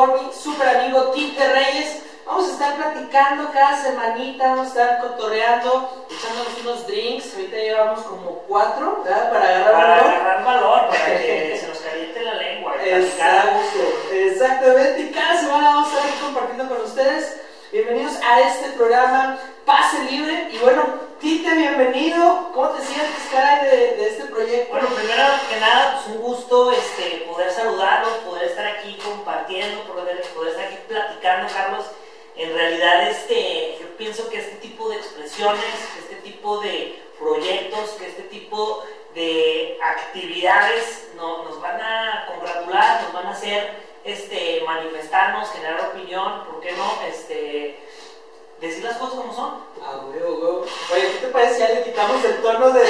con mi super amigo Tite Reyes. Vamos a estar platicando cada semanita, vamos a estar cotorreando, echándonos unos drinks. Ahorita llevamos como cuatro. Para agarrar valor. Para agarrar valor, para que se nos caliente la lengua. Eh, Exacto, exactamente. Y cada semana vamos a estar aquí compartiendo con ustedes. Bienvenidos a este programa Pase Libre. Y bueno, Tite, bienvenido. ¿Cómo te sientes, cara, de, de, este proyecto? Bueno, primero que nada, pues un gusto este, poder saludarlos, poder estar aquí compartiendo, poder, poder estar aquí platicando, Carlos. En realidad, este, yo pienso que este tipo de expresiones, que este tipo de proyectos, que este tipo de actividades no, nos van a congratular, nos van a hacer este, manifestarnos, generar opinión, ¿por qué no? Este, decir las cosas como son. Ah, güey, güey. Oye, ¿qué te parece ya le quitamos el tono de,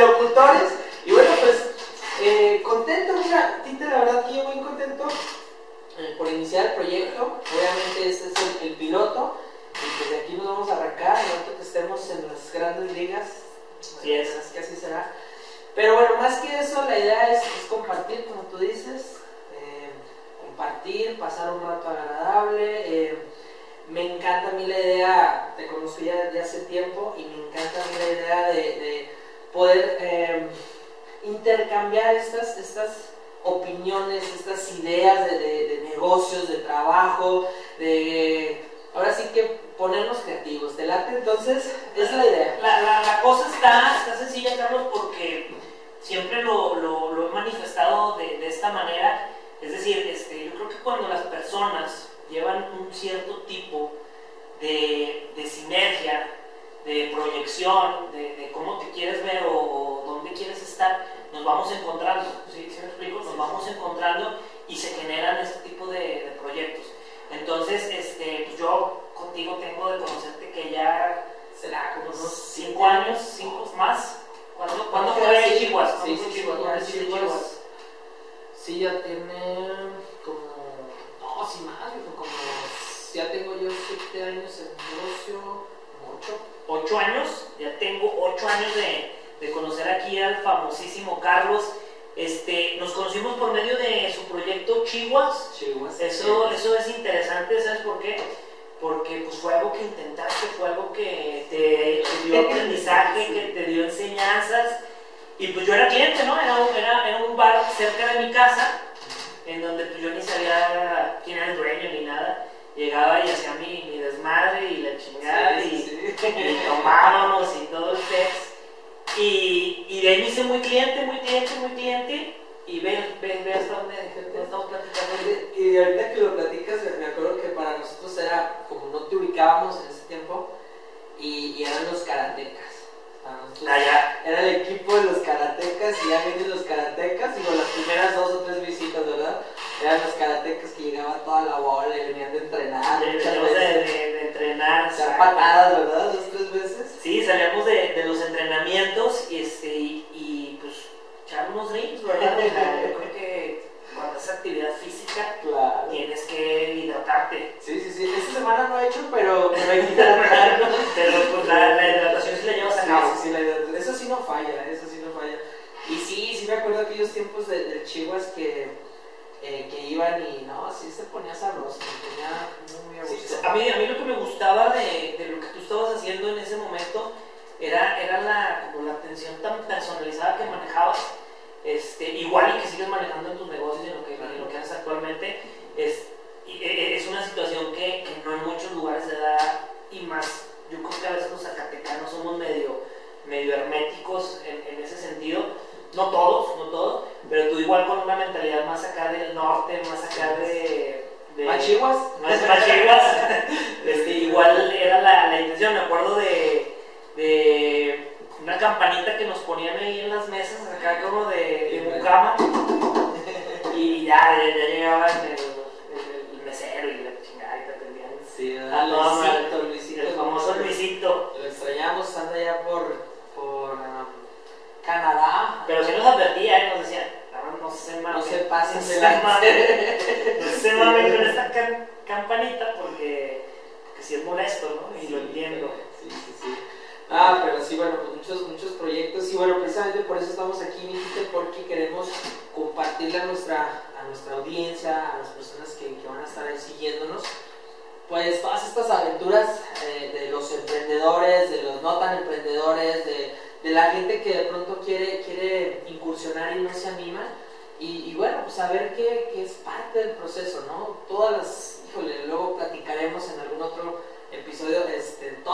locutores? Y bueno, pues, eh, contento, mira, Tite, la verdad yo muy contento eh, por iniciar el proyecto. Obviamente este es el, piloto. Y pues de aquí nos vamos a arrancar, ahorita que estemos en las grandes ligas. Así es. que así será. Pero bueno, más que eso, la idea es, compartir, como tú dices, eh, compartir, pasar un rato agradable me encanta a mí la idea, te conocí desde hace tiempo y me encanta a mí la idea de, poder em, intercambiar estas, estas opiniones, estas ideas de, de, de, negocios, de trabajo, de... Ahora sí que ponernos creativos, ¿te late? Entonces,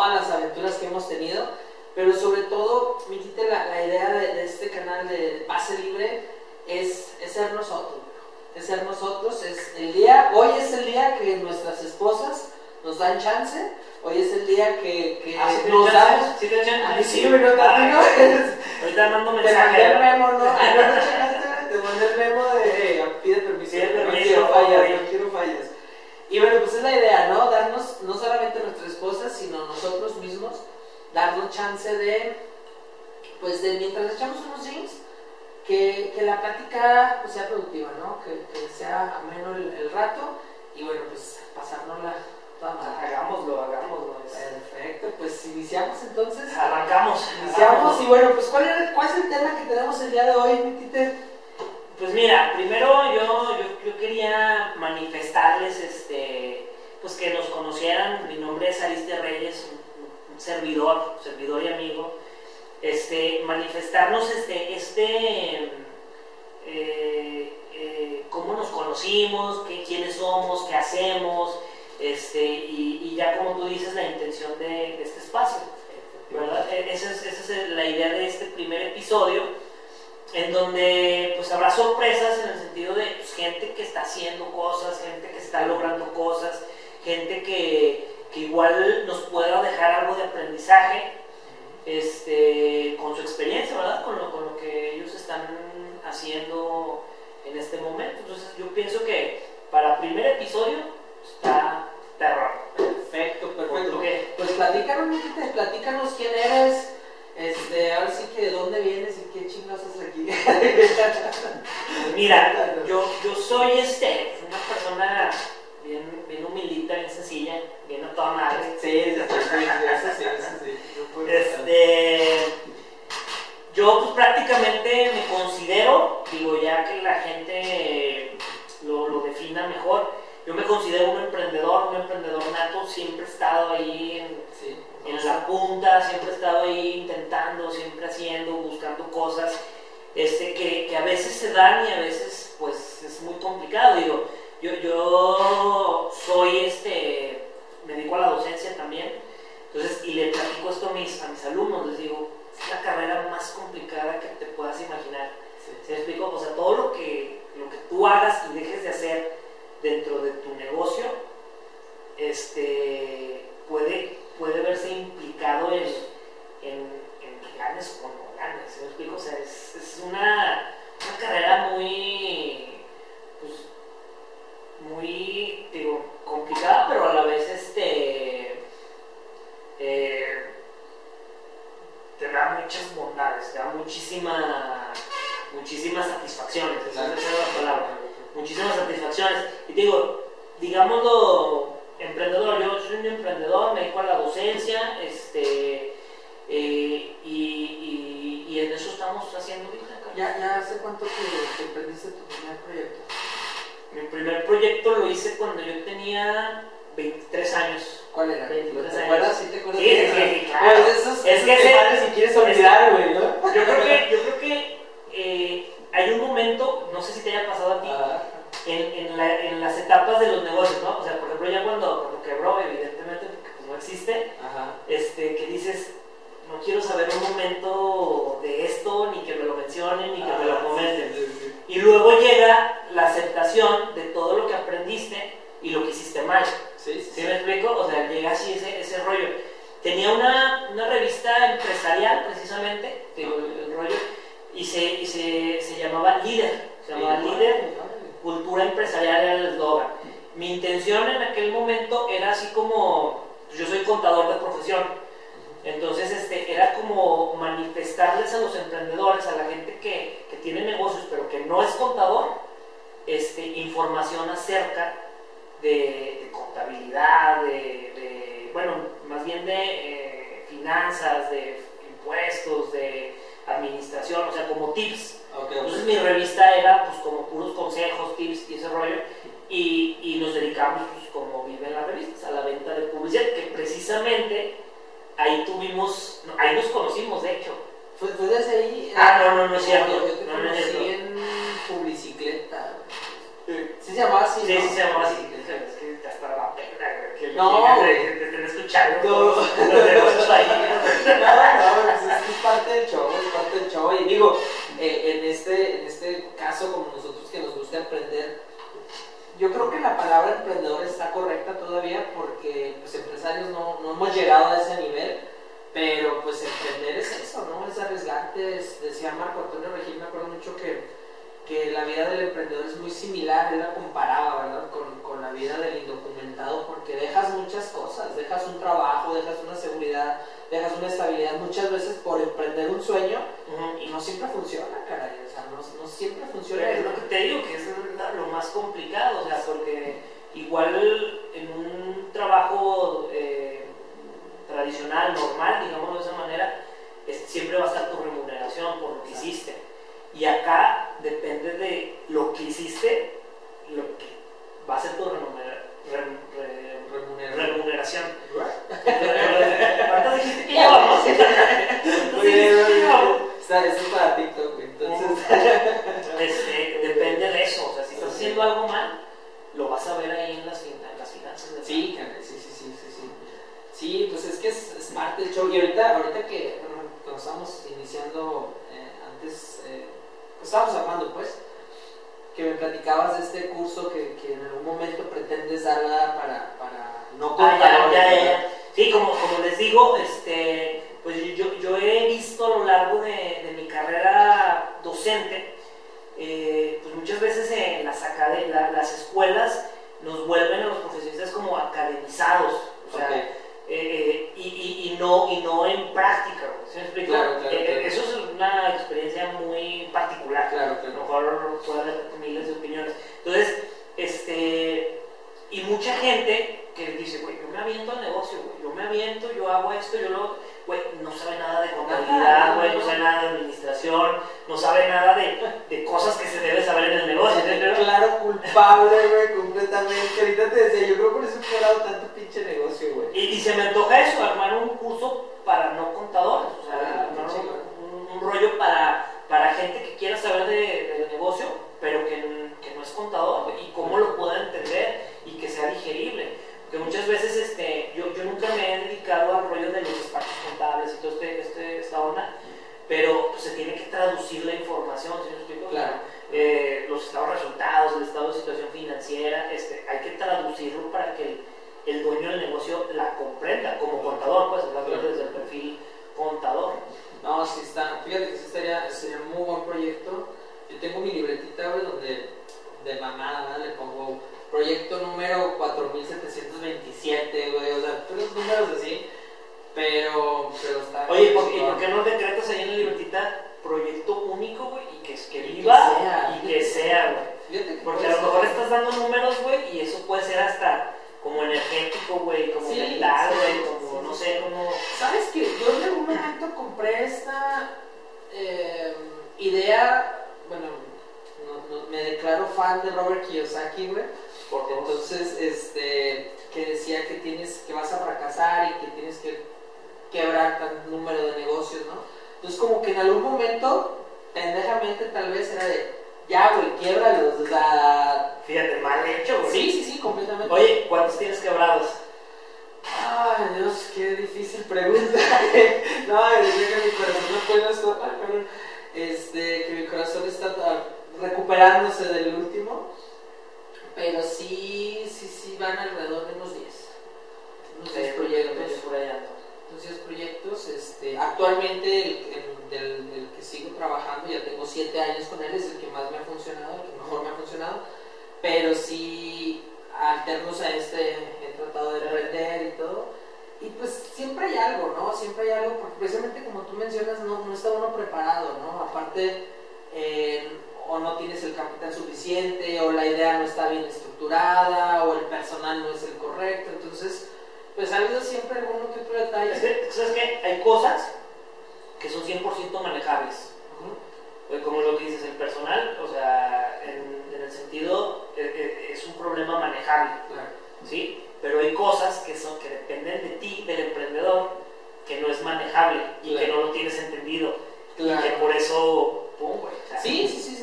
todas las aventuras que hemos tenido, pero sobre todo, mi la, la idea de, de, este canal de Pase Libre es, es ser nosotros es ser nosotros. Es el día, hoy es el día que nuestras esposas nos dan chance. Hoy es el día que, que ah, ¿sí nos damos. ¿Sí te chance? Ay, sí, pero no ah, Ahorita mando Te mensaje. mandé el memo, ¿no? Te mandé el memo de, hey, pide permiso. No quiero fallas, no quiero fallas. Y bueno, pues es la idea, ¿no? Darnos, no solamente a nuestras esposas, sino nosotros mismos, darnos chance de, pues de mientras echamos unos jeans, que, que la plática pues, sea productiva, ¿no? Que, que sea ameno el, el, rato y bueno, pues pasárnosla toda madre. Hagámoslo, hagámoslo. Perfecto, pues iniciamos entonces. Arrancamos. Iniciamos arrancamos. y bueno, pues ¿cuál, era, ¿cuál es el tema que tenemos el día de hoy, mi tite? Pues mira, primero yo, yo, yo, quería manifestarles este, pues que nos conocieran. Mi nombre es Ariste Reyes, un, servidor, servidor y amigo este, manifestarnos este, este eh, eh, cómo nos conocimos, qué, quiénes somos, qué hacemos, este, y, ya como tú dices, la intención de, este espacio. ¿verdad? Esa, es, esa es la idea de este primer episodio, en donde pues habrá sorpresas en el sentido de pues, gente que está haciendo cosas, gente que está logrando cosas, gente que, que igual nos pueda dejar algo de aprendizaje este, con su experiencia, ¿verdad? Con lo, con lo que ellos están haciendo en este momento. Entonces yo pienso que para primer episodio está terror. Perfecto, perfecto. Pues platícanos, platícanos quién eres, este, ahora sí que de dónde vienes y qué chingados haces aquí. mira, yo, yo soy este, una persona bien, bien humilita, bien sencilla, bien a toda madre. Sí, sí, sí, eso sí. Este, yo pues prácticamente me considero, digo ya que la gente lo, lo, defina mejor, yo me considero un emprendedor, un emprendedor nato, siempre he estado ahí en, sí, en la punta, siempre he estado ahí intentando, siempre haciendo, buscando cosas este, que, que a veces se dan y a veces pues es muy complicado, digo, yo, yo soy este, me dedico a la docencia también, entonces, y le platico esto a mis, a mis alumnos, les digo, es la carrera más complicada que te puedas imaginar. Sí. ¿Se explico? O sea, todo lo que, lo que tú hagas y dejes de hacer dentro de tu negocio, este, puede, puede verse implicado en, en, en que ganes o no ganes. ¿Se explico? O sea, es, es una, una carrera muy, muy, digo, complicada, pero a la vez, este, eh, te da muchas bondades, te da muchísima, muchísimas satisfacciones, esa es la palabra, muchísimas satisfacciones. Y digo, digámoslo, emprendedor, yo soy un emprendedor, me dedico a la docencia, este, eh, y, y, en eso estamos haciendo. ¿Ya, ya hace cuánto que, que emprendiste tu primer proyecto? Mi primer proyecto lo hice cuando yo tenía 23 años. ¿Cuál era? ¿Te acuerdas? ¿Sí te acuerdas? Sí, sí, sí, claro. Pues esos, es que ese, padres si quieres olvidar, güey, ¿no? Yo creo que, yo creo que eh, hay un momento, no sé si te haya pasado a ti, Ah, en, en, la, en, las etapas de los negocios, ¿no? O sea, por ejemplo, ya cuando, cuando quebró, evidentemente, porque pues, no existe, Ajá. este, que dices, no quiero saber un momento de esto, ni que me lo mencionen, ni que me lo Ah, comenten. sí, sí, sí. Y luego llega la aceptación de todo lo que aprendiste y lo que hiciste mal. Sí, sí, ¿Sí me explico? O sea, llega así ese, ese rollo. Tenía una, una revista empresarial, precisamente, digo, el, rollo, y, se, y se, se llamaba Líder. Se llamaba Sí, Líder. Cultura Empresarial era el eslogan. Mi intención en aquel momento era así como, yo soy contador de profesión, entonces este, era como manifestarles a los emprendedores, a la gente que, que tiene negocios pero que no es contador, este, información acerca de, contabilidad, de, bueno, más bien de eh, finanzas, de impuestos, de administración, o sea, como tips. Entonces mi revista era pues como puros consejos, tips y ese rollo, y, y nos dedicamos pues como viven las revistas, a la venta de publicidad, que precisamente ahí tuvimos, ahí nos conocimos de hecho. Pues desde ahí... Ah, no, no, no es cierto. No, conocí no, no, en publicicleta. Sí se llamaba así. Sí, se llamaba así. Es que te hasta la pena, que No. Te estén escuchando. No. No, no, pues es, es parte del show, es parte del show. Y digo, eh, en, este, en este caso, como nosotros que nos gusta emprender, yo creo que la palabra emprendedor está correcta todavía porque pues, empresarios no, no hemos llegado a ese nivel. Pero pues emprender es eso, ¿no? Es arriesgante decía Marco Antonio Regil, me acuerdo mucho que que la vida del emprendedor es muy similar, él la comparaba, ¿verdad? Con, con, la vida del indocumentado, porque dejas muchas cosas, dejas un trabajo, dejas una seguridad, dejas una estabilidad, muchas veces por emprender un sueño y no siempre funciona, caray, o sea, no, no siempre funciona. Es lo que te digo, que es lo más complicado traducir la información, o no tienes el capital suficiente, o la idea no está bien estructurada, o el personal no es el correcto. Entonces, pues ha habido siempre alguno que otro detalle. ¿Sabes qué? Hay cosas que son 100% manejables. Eh, como lo que dices, el personal, o sea, en, en el sentido, eh, eh, es un problema manejable. ¿Sí? Pero hay cosas que, son, que dependen de ti, del emprendedor, que no es manejable y que no lo tienes entendido. Y que por eso, pum, sí, sí, sí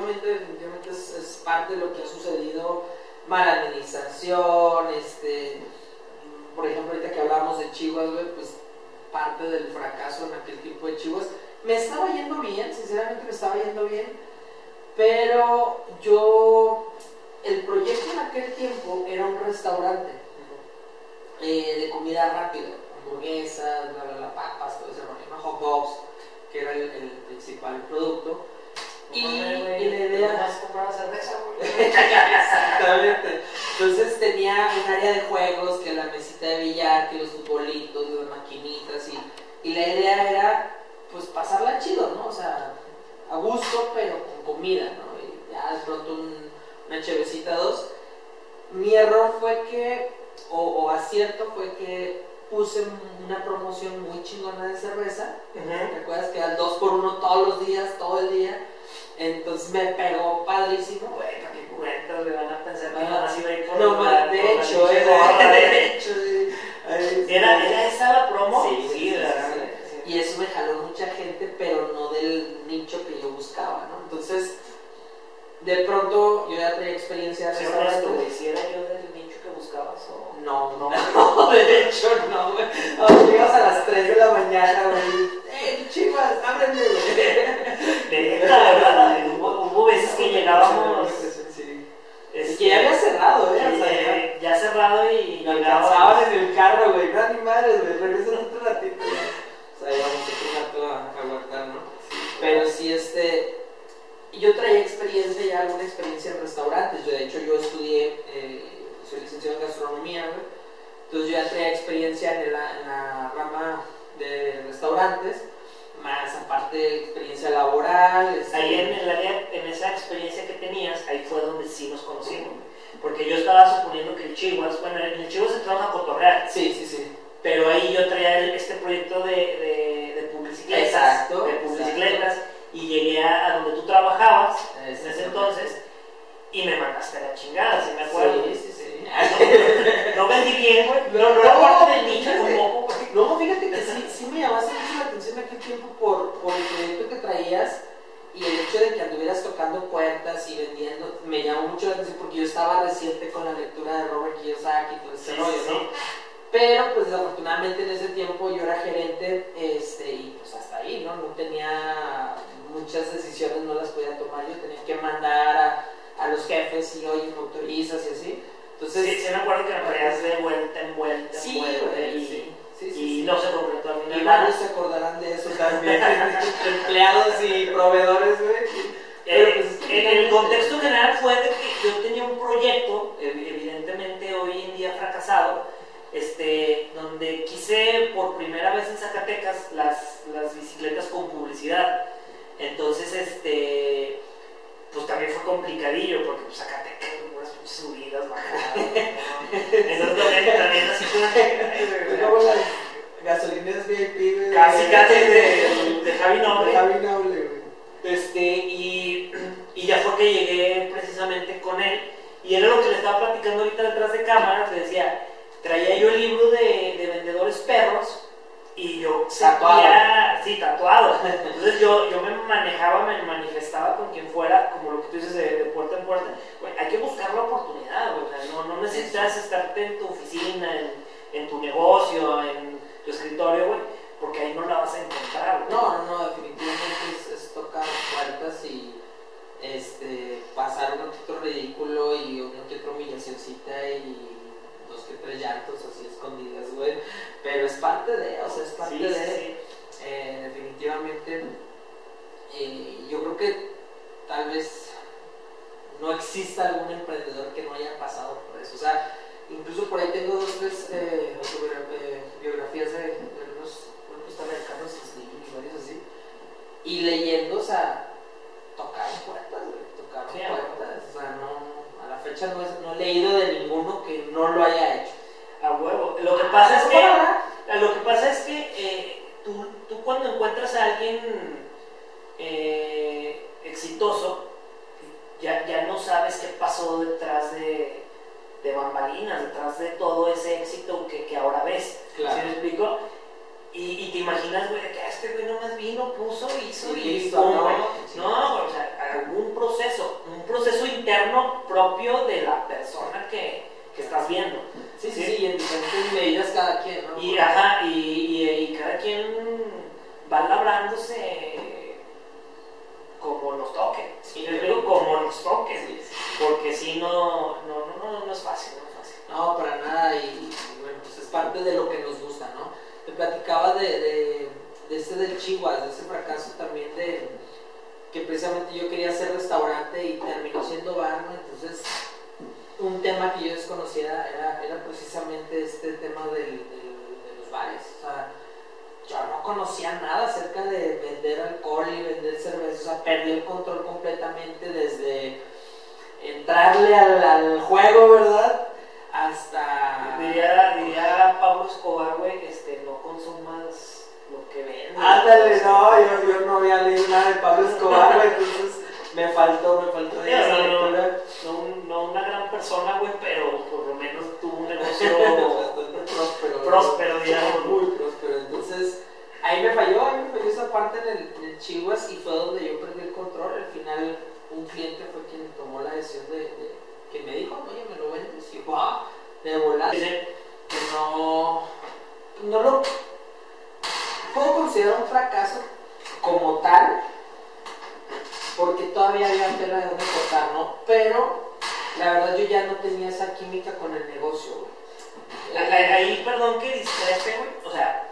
definitivamente, es, parte de lo que ha sucedido, mala administración, este, por ejemplo, ahorita que hablamos de Chivas, pues parte del fracaso en aquel tipo de Chivas, me estaba yendo bien, sinceramente me estaba yendo bien, pero yo, el proyecto en aquel tiempo era un restaurante eh, de comida rápida, hamburguesas, bla, bla, bla, papas, todo ese rollo, hot dogs, que era el, el principal producto. Y, la idea... cerveza. Exactamente. Entonces tenía un área de juegos, que la mesita de billar, que los futbolitos, las maquinitas y, y la idea era pues pasarla chido, ¿no? O sea, a gusto, pero con comida, ¿no? Y ya de pronto un- una chevecita dos. Mi error fue que, o, o acierto fue que puse una promoción muy chingona de cerveza. ¿Te acuerdas que eran dos por uno todos los días, todo el día? Entonces me pegó padrísimo. Güey, ¿para qué cuentas? Le van a pensar Ah, nomás iba a ir por No, de hecho, eh, gorra, de hecho, ¿Era. ¿Era esa la promo? Sí, sí, sí, sí. Y eso me jaló mucha gente, pero no del nicho que yo buscaba, ¿no? Entonces, de pronto yo ya traía experiencia de Sé honesto, restaurante. güey, si era yo del nicho que buscabas o... No, No. no, de complicadillo, porque pues, Zacatecas, unas subidas, bajadas. ¿no? Entonces también, también así como las gasolineras VIP, güey. casi, casi de, de Javi Noble. De Javi Noble, güey. Este, y, y ya fue que llegué precisamente con él. Y era lo que le estaba platicando ahorita detrás de cámaras. Le decía, traía yo el libro de, de vendedores perros y yo sentía, sí, tatuado. Entonces yo, yo me manejaba, me manifestaba con quien fuera, como lo que tú dices de, de puerta en puerta. Hay que buscar la oportunidad, güey. O sea, no, no necesitas estarte en tu oficina, en, en tu negocio, en tu escritorio, güey, porque ahí no la vas a encontrar, güey. No, no, no, definitivamente es, es tocar puertas y este, pasar que otro ridículo y uno que humillacioncita y dos que tres llantos así escondidas, güey. Pero es parte de, o sea, es parte Sí, de. sí. Eh, definitivamente, eh, yo creo que tal vez no exista algún emprendedor que no haya pasado por eso. O sea, incluso por ahí tengo dos tres eh, eh, biografías de, de grupos americanos, Slim y varios así, y leyendo, o sea, tocaron puertas, güey, tocaron Sí, puertas. O sea, no, a la fecha no, es- no he leído de ninguno que no lo haya hecho. A huevo. Lo que pasa es que, Ahora, lo que, pasa es que eh, tú, tú cuando encuentras a alguien eh, exitoso, ya, ya no sabes qué pasó detrás de, de bambalinas, detrás de todo ese éxito que, que ahora ves. Claro. ¿Sí me explico? Y, y te imaginas, güey, que este güey nomás vino, puso, hizo Y y listo, pum, ¿no? Sí. No, o sea, algún proceso, un proceso interno propio de la persona que, que estás viendo. Sí, sí, Sí. y en diferentes medidas cada quien, ¿no? Y, ajá, y, y, y cada quien va labrándose como nos toque. Sí, Yo digo como nos toque, Sí, sí. porque si no, no, no, no, no es fácil, no es fácil. No, para nada, y, bueno, pues es parte de lo que nos gusta, ¿no? Te platicaba de, de, de este del Chihuahua, de ese fracaso también de que precisamente yo quería hacer restaurante y terminó siendo bar, ¿no? Entonces, un tema que yo desconocía era, era precisamente este tema del, del- de los bares. O sea, yo no conocía nada acerca de vender alcohol y vender cerveza, o sea, perdí el control completamente desde entrarle al, al juego, ¿verdad? Hasta... Diría, diría Pablo Escobar, güey, este, no consumas lo que vendes. Ándale, no, yo, yo no había leído nada de Pablo Escobar, güey, entonces me faltó, me faltó esa no, no, una gran persona, güey, pero por lo menos tuvo un negocio próspero. próspero, digamos. Muy próspero. Entonces, ahí me falló, ahí me falló esa parte en el, en el Chihuas y fue donde yo perdí el control. Al final, un cliente fue quien tomó la decisión de, de- que me dijo, oye, me lo vendes. Y wow, de volar. Dice, Que no, no lo puedo considerar un fracaso como tal, porque todavía había tela de donde cortar, ¿no? Pero la verdad yo ya no tenía esa química con el negocio, güey. Ahí, perdón que discrepe, güey. O sea,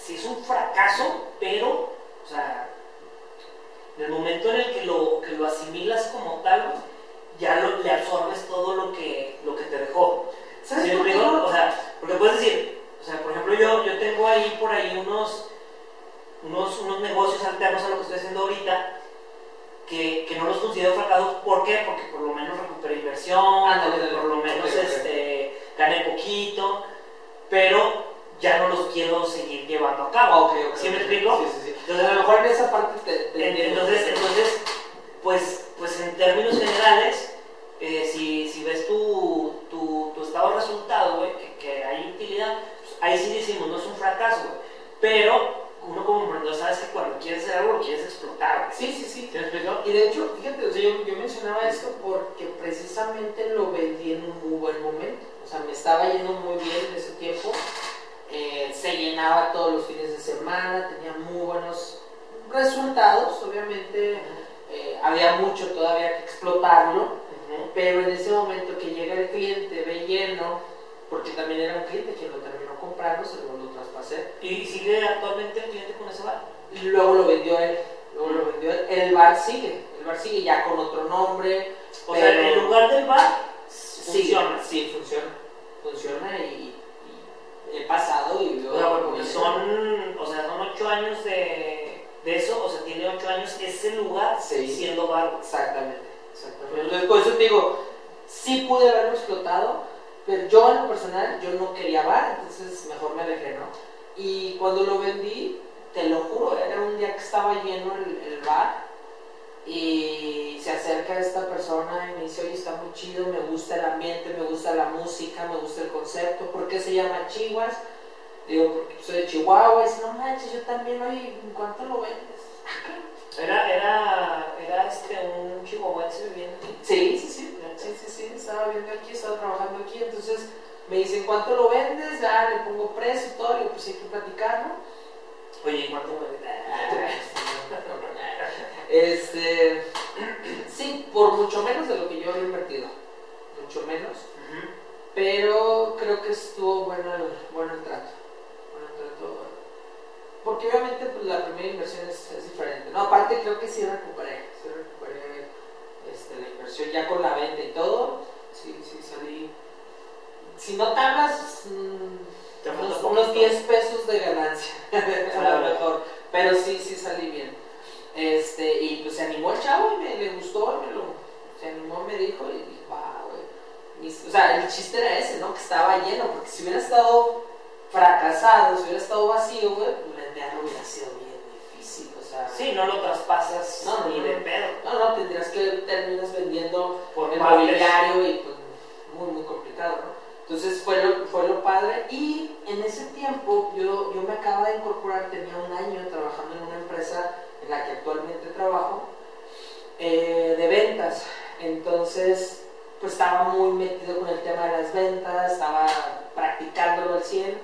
sí es un fracaso, pero, o sea, en el momento en el que lo, que lo asimilas como tal, güey, ya lo- le absorbes todo lo que, lo que te dejó. ¿Sabes ¿Sí me por qué? O sea, porque puedes decir, o sea, por ejemplo, yo, yo tengo ahí por ahí unos, unos, unos negocios alternos a lo que estoy haciendo ahorita que, que no los considero fracasos. ¿Por qué? Porque por lo menos recuperé inversión, Ándale, ándale. por lo menos Ok, ok. este, gané poquito, pero ya no los quiero seguir llevando a cabo. Ok, ok, ¿Sí me explico? Sí, sí, sí. Entonces, a lo mejor en esa parte te, te En-. Entonces, entonces pues, pues en términos generales, eh, si, si ves tu, tu, tu estado de resultado, güey, que, que hay utilidad, pues ahí sí decimos, no es un fracaso, güey. Pero uno como emprendedor sabes que cuando quieres hacer algo lo quieres explotar. Sí, sí, sí. ¿Sí me explico? Y de hecho, fíjate, o sea, yo, yo mencionaba esto porque precisamente lo vendí en un muy buen momento. O sea, me estaba yendo muy bien en ese tiempo. Eh, se llenaba todos los fines de semana, tenía muy buenos resultados. Obviamente, eh, había mucho todavía que explotarlo. Pero en ese momento que llega el cliente, ve lleno, porque también era un cliente quien lo terminó comprando, se lo, ¿Y sigue actualmente el cliente con ese bar? Y luego lo vendió él. Luego lo vendió él. El bar sigue. El bar sigue ya con otro nombre. O sea, pero- en lugar del bar, Sí, funciona. Sí, funciona. Funciona y, y he pasado y veo. O sea, porque son, o sea, son ocho años de, de eso, o sea, tiene ocho años ese lugar Sí. siendo bar. Exactamente, exactamente. Entonces, por eso te digo, sí pude haberlo explotado, pero yo en lo personal, yo no quería bar, entonces mejor me alejé, ¿no? Y cuando lo vendí, te lo juro, era un día que estaba lleno el, el bar y se acerca esta persona y me dice, oye, está muy chido, me gusta el ambiente, me gusta la música, me gusta el concepto, ¿por qué se llama Chihuas? Digo, porque soy de Chihuahua, y dice, no manches, yo también, oye, ¿en cuánto lo vendes? Era, era, era este, un chihuahuense viviendo. Sí, sí, sí, sí, sí, sí, estaba viendo aquí, estaba trabajando aquí, entonces me dicen, ¿cuánto lo vendes? Ya le pongo precio y todo, digo, pues hay que platicarlo. Oye, ¿y ¿cuánto me Este, sí, por mucho menos de lo que yo había invertido, mucho menos, pero creo que estuvo bueno el, bueno el trato, bueno el trato, porque obviamente pues, la primera inversión es, es diferente, no, aparte creo que sí recuperé, sí recuperé este, la inversión ya con la venta y todo, sí, sí salí, si no tardas, mm, falta unos, unos 10 pesos de ganancia, a lo mejor, pero sí, sí salí bien. Este, y pues se animó el chavo y me le gustó, y me lo, se animó, me dijo y dije, wow, güey. O sea, el chiste era ese, ¿no? Que estaba lleno, porque si hubiera estado fracasado, si hubiera estado vacío, güey, pues hubiera sido bien sea, Sí, no lo traspasas No, ni no, de pedo. No, no, tendrías que terminas vendiendo Por el mobiliario y pues muy, muy complicado, ¿no? Entonces fue lo, fue lo padre y en ese tiempo yo, yo me acaba de incorporar, tenía un año trabajando en una empresa en la que actualmente trabajo eh, de ventas. Entonces pues estaba muy metido con el tema de las ventas, estaba practicándolo al 100.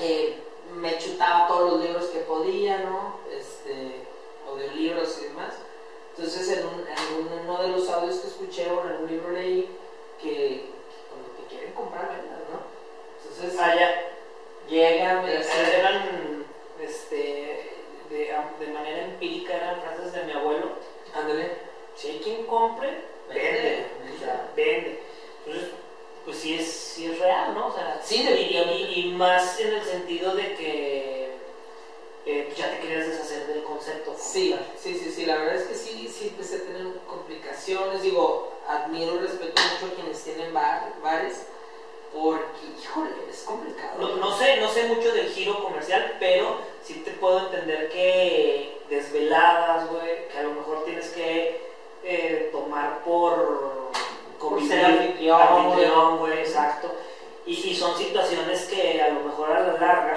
Eh, me chutaba todos los libros que podía, ¿no? Este, audiolibros y demás. Entonces, en, un- en uno de los audios que escuché o en un libro leí que cuando te quieren comprar, vendas, ¿no? Entonces, Ah, ya. llega, me Eran, este, de, de manera empírica, eran frases de mi abuelo. ándale, Si hay quien compre, vende. Vende. Vende. Entonces, pues sí es, sí es real, ¿no? O sea, Sí, y, y- y más en el sentido de que eh, ya te querías deshacer del concepto. Sí, sí, sí, sí, la verdad es que sí, sí empecé a tener complicaciones, digo, admiro y respeto mucho a quienes tienen bar- bares, porque, híjole, es complicado. No, no sé, no sé mucho del giro comercial, pero sí te puedo entender que desveladas, güey, que a lo mejor tienes que eh, tomar por convivir, ser anfitrión, anfitrión, güey, exacto. Y, y son situaciones que a lo mejor a la larga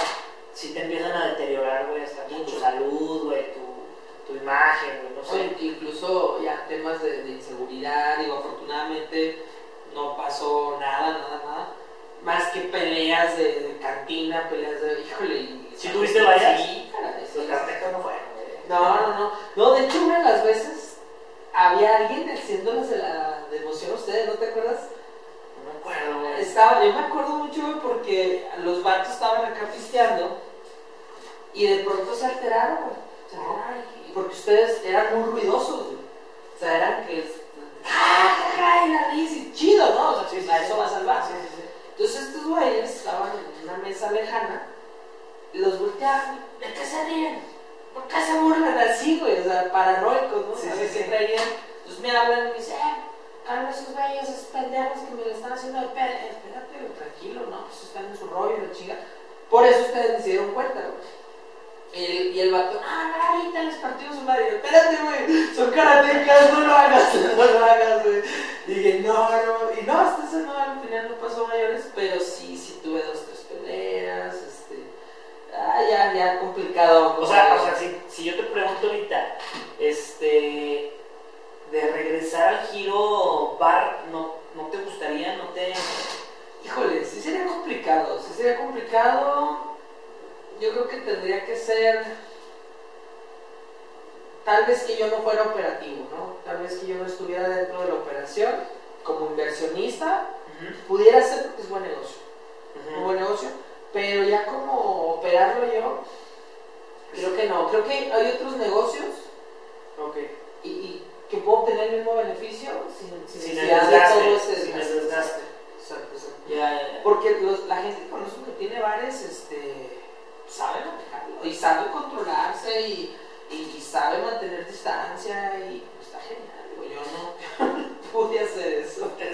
sí te empiezan a deteriorar, güey, hasta tu salud, güey, tu, tu imagen, güey, no sé. Oye, incluso ya temas de, de inseguridad, digo, afortunadamente no pasó nada, nada, nada. Más que peleas de, de cantina, peleas de, híjole. y- ¿Sí tuviste varias? Sí, sí. Los cartecas no fueron. No, no, no. No, de hecho, una de las veces había alguien haciéndoles la de emoción a ustedes, ¿no te acuerdas? No me acuerdo, güey. Estaba, yo me acuerdo mucho porque los vatos estaban acá pisteando y de pronto se alteraron, güey. Se alteraron, y- Porque ustedes eran muy ruidosos, güey. O sea, eran que. ¡Ah, ja, ja! y la y chido, ¿no? O sea, Sí, sí, a sí. eso va a salvar. Entonces estos güeyes estaban en una mesa lejana y los volteaban. ¿De qué se ríen? ¿Por qué se burlan así, güey? O sea, paranoicos, ¿no? Sí, sí, qué traerían. Entonces me hablan y me dicen, eh, calma esos güeyes, esos pendejos que me le están haciendo de pedo. Espérate, güey, tranquilo, ¿no? Pues están en su rollo, la chica. Por eso ustedes se dieron cuenta, güey. El- y el vato, ah, no, ahorita les partimos su madre. Espérate, güey, son karatecas, no lo hagas, no lo hagas, güey. Dije, no, no, y no, hasta eso no, al final no pasó mayores, pero sí, sí tuve dos, tres peleas, ah, ya, ya complicado. O sea, o sea si, si yo te pregunto ahorita, este, de regresar al giro bar, ¿no, no te gustaría? ¿No te...? Híjole, sí sería complicado, sí sería complicado. Yo creo que tendría que ser, tal vez que yo no fuera operativo, ¿no? Tal vez que yo no estuviera dentro de la operación como inversionista, pudiera ser porque es buen negocio. un buen negocio, pero ya como operarlo yo, creo que no. Creo que hay otros negocios Ok. y, y que puedo obtener el mismo beneficio sin, sin, Sin de desgaste, todo ese sin desgaste. Exacto, exacto. Porque los- la gente que conozco que tiene bares, este, sabe manejarlo y sabe controlarse y, y, y sabe mantener distancia y está genial. Digo, yo no Eh,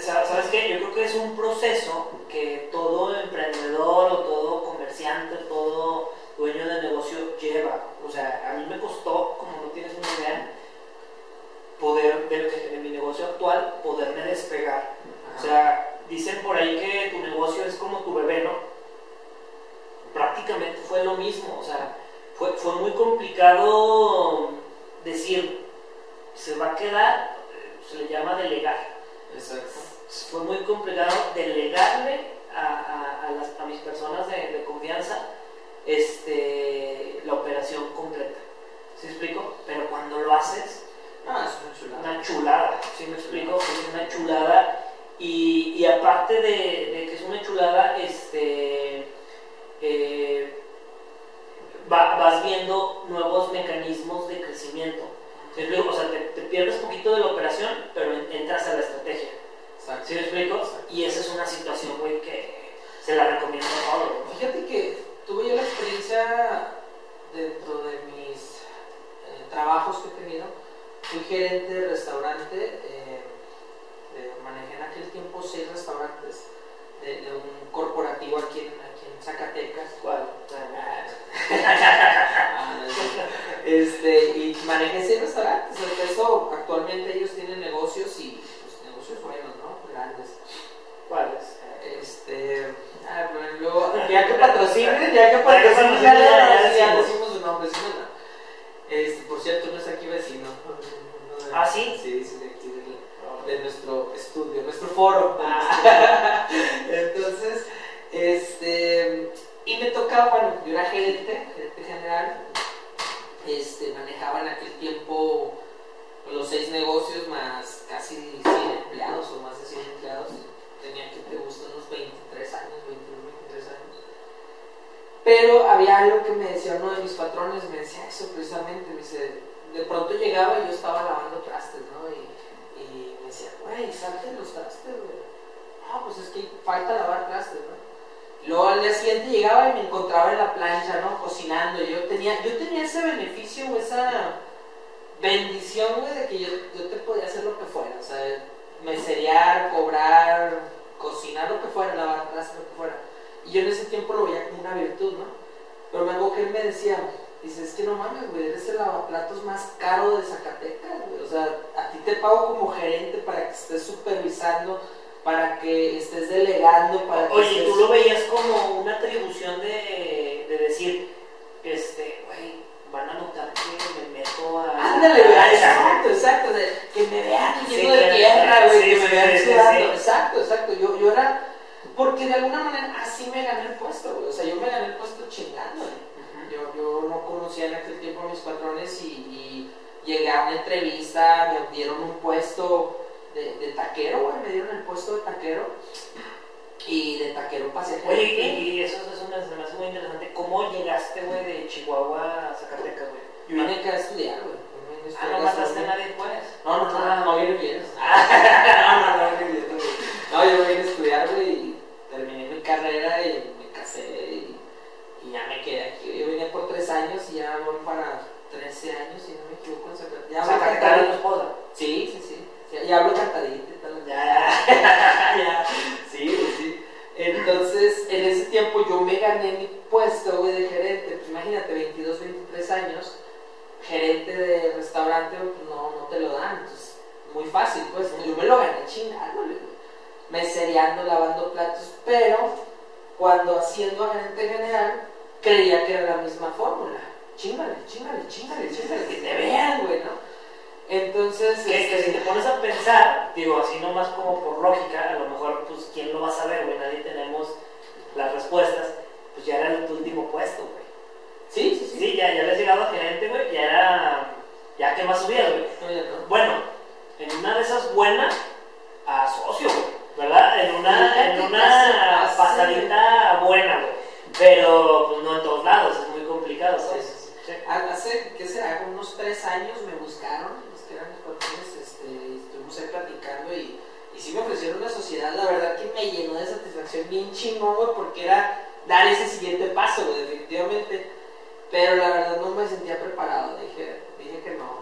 ¿Sabes qué? Yo creo que es un proceso que todo emprendedor o todo comerciante, todo dueño de negocio lleva. O sea, a mí me costó, como no tienes una idea, poder, de, de mi negocio actual, poderme despegar. O sea, dicen por ahí que tu negocio es como tu bebé, ¿no? Prácticamente fue lo mismo, o sea, fue, fue muy complicado decir, se va a quedar, se le llama delegar. Exacto. Fue muy complicado delegarle a, a- a las- a mis personas de, de confianza este, la operación completa. ¿Sí explico? Pero cuando lo haces, Ah, es una chulada. una chulada, ¿sí me explico? Es una chulada y, y aparte de, de que es una chulada, este, eh, va- vas viendo nuevos mecanismos de crecimiento. ¿Sí me explico? O sea, te, te pierdes poquito de la operación, pero en- entras a la estrategia. Exacto. ¿Sí me explico? Y esa es una situación, güey, que se la recomiendo a todos. Fíjate que tuve yo la experiencia dentro de mis eh, trabajos que he tenido. Fui gerente de restaurante, eh, eh, manejé en aquel tiempo seis restaurantes de, de un corporativo aquí en, aquí en Zacatecas. ¿Cuál? Ah, este, manejé seis restaurantes. Eso actualmente ellos tienen negocios y pues, negocios buenos, ¿no? Grandes. ¿Cuáles? Este. Ah, bueno, luego, ya que patrocinen, ya que patrocinen, ya, ya- ya decimos. su nombre. Este, por cierto, no es aquí vecino. No, no, no, ¿Ah, sí? Sí, sí, de aquí, de, de nuestro estudio, nuestro foro. Ah. Entonces, este. Y me tocaba, bueno, yo era gerente, gerente general. Este, manejaba en aquel tiempo los seis negocios más casi 100 empleados o más de 100 empleados. Tenía que te gusta unos 23 años, 21, 23 años. Pero había algo que me decía uno de mis patrones, me decía eso precisamente, me dice, de pronto llegaba y yo estaba lavando trastes, ¿no? Y, me decía, güey, salte los trastes, güey. No, pues es que falta lavar trastes, ¿no? Luego al día siguiente llegaba y me encontraba en la plancha, ¿no? Cocinando. Yo tenía, yo tenía ese beneficio o esa bendición, güey, de que yo, yo te podía hacer lo que fuera. O sea, meserear, cobrar, cocinar, lo que fuera, lavar trastes, lo que fuera. Y yo en ese tiempo lo veía como una virtud, ¿no? Pero acuerdo que él me decía, dice, es que no mames, güey, eres el lavaplatos más caro de Zacatecas, güey. O sea, a ti te pago como gerente para que estés supervisando, para que estés delegando, para que Oye, estés... tú lo veías como una atribución de, de decir, este, güey, van a notar que me meto a. Ándale, güey, exacto, exacto, de que me vean Sí, lleno de tierra, güey, sí, que sí, me vean sudando, exacto, exacto, yo, yo era, porque de alguna manera así me gané el puesto, güey, o sea, yo me gané el puesto chingándole, yo, yo no conocía en aquel tiempo a mis patrones y, y llegué a una entrevista, me dieron un puesto de, de taquero, güey, me dieron el puesto de taquero, y de taquero pasé Oye, y, y eso, eso me, me hace muy interesante. ¿Cómo llegaste, güey, de Chihuahua a Zacatecas, güey? Yo vine acá a estudiar, güey, Ah, no mataste a nadie, pues. No, no, no, no viene bien. No, no, no viene bien. No, yo vine a estudiar, güey, y terminé mi carrera y me casé y, y ya me quedé aquí. Yo vine por tres años y ya voy para 13 años, si no me equivoco, en Zacatecas. Ya Zacatecas de tu esposa. Sí, sí, sí. Ya, ya hablo cantadito y tal. Ya. ya. Sí, sí. Entonces, en ese tiempo yo me gané mi puesto, güey, de gerente. Pues imagínate, 22, 23 años, gerente de restaurante, pues no, no te lo dan. Entonces, muy fácil, pues. Yo me lo gané chingándole, güey. Mesereando, lavando platos, pero cuando haciendo a gerente general, creía que era la misma fórmula. Chingale, chingale, chingale, chingale, que te vean, güey, ¿no? Entonces, Que, que este, si te pones a pensar, digo, así nomás como por lógica, a lo mejor, pues, ¿quién lo va a saber, güey? Nadie tenemos las respuestas. Pues ya era tu último puesto, güey. sí, sí, sí. Sí, ya, ya habías llegado a gerente, güey, ya era. Ya que más subías, güey. No, ya no. Bueno, en una de esas buenas, a socio, güey, ¿verdad? En una, en una pasadita buena, güey. Pero, pues, no en todos lados, es muy complicado, ¿sabes? Sí, sí, Hace, ¿qué será? Unos tres años me buscaron, eran mis patrones, este, estuvimos ahí platicando y, y sí me ofrecieron una sociedad, la verdad que me llenó de satisfacción bien chingón, güey, porque era dar ese siguiente paso, definitivamente. Pero la verdad no me sentía preparado, dije, dije que no,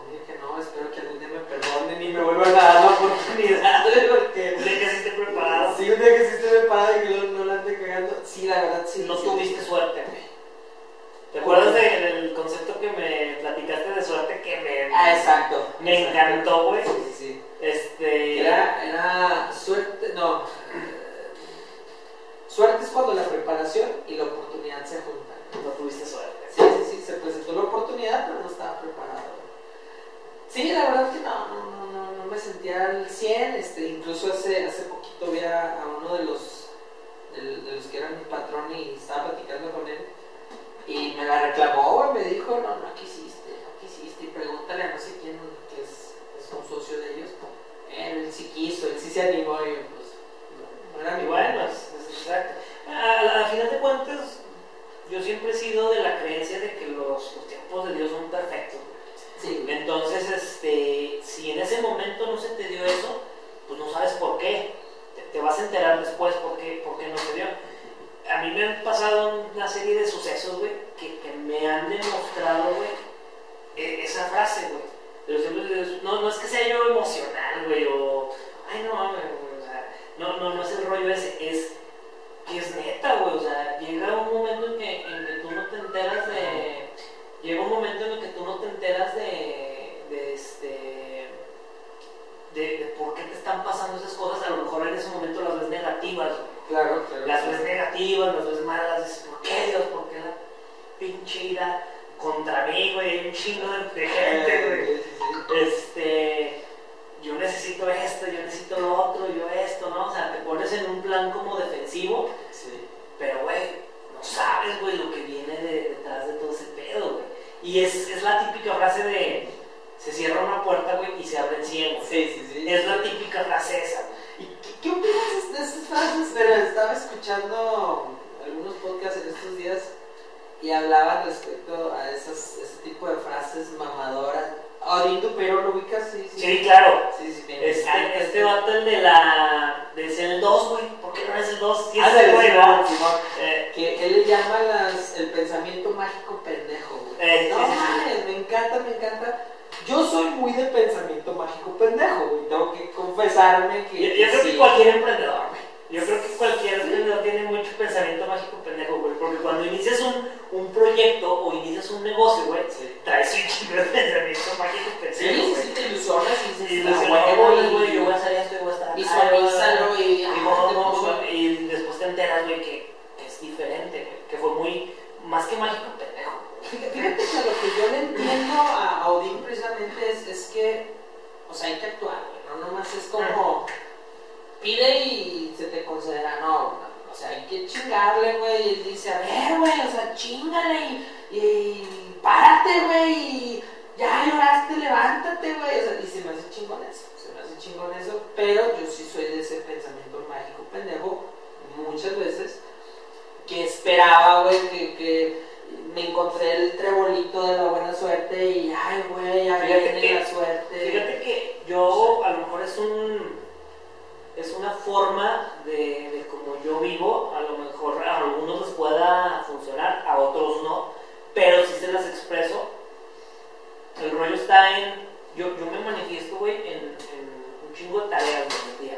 está en. Yo, yo me manifiesto, güey, en, en un chingo de tareas, güey.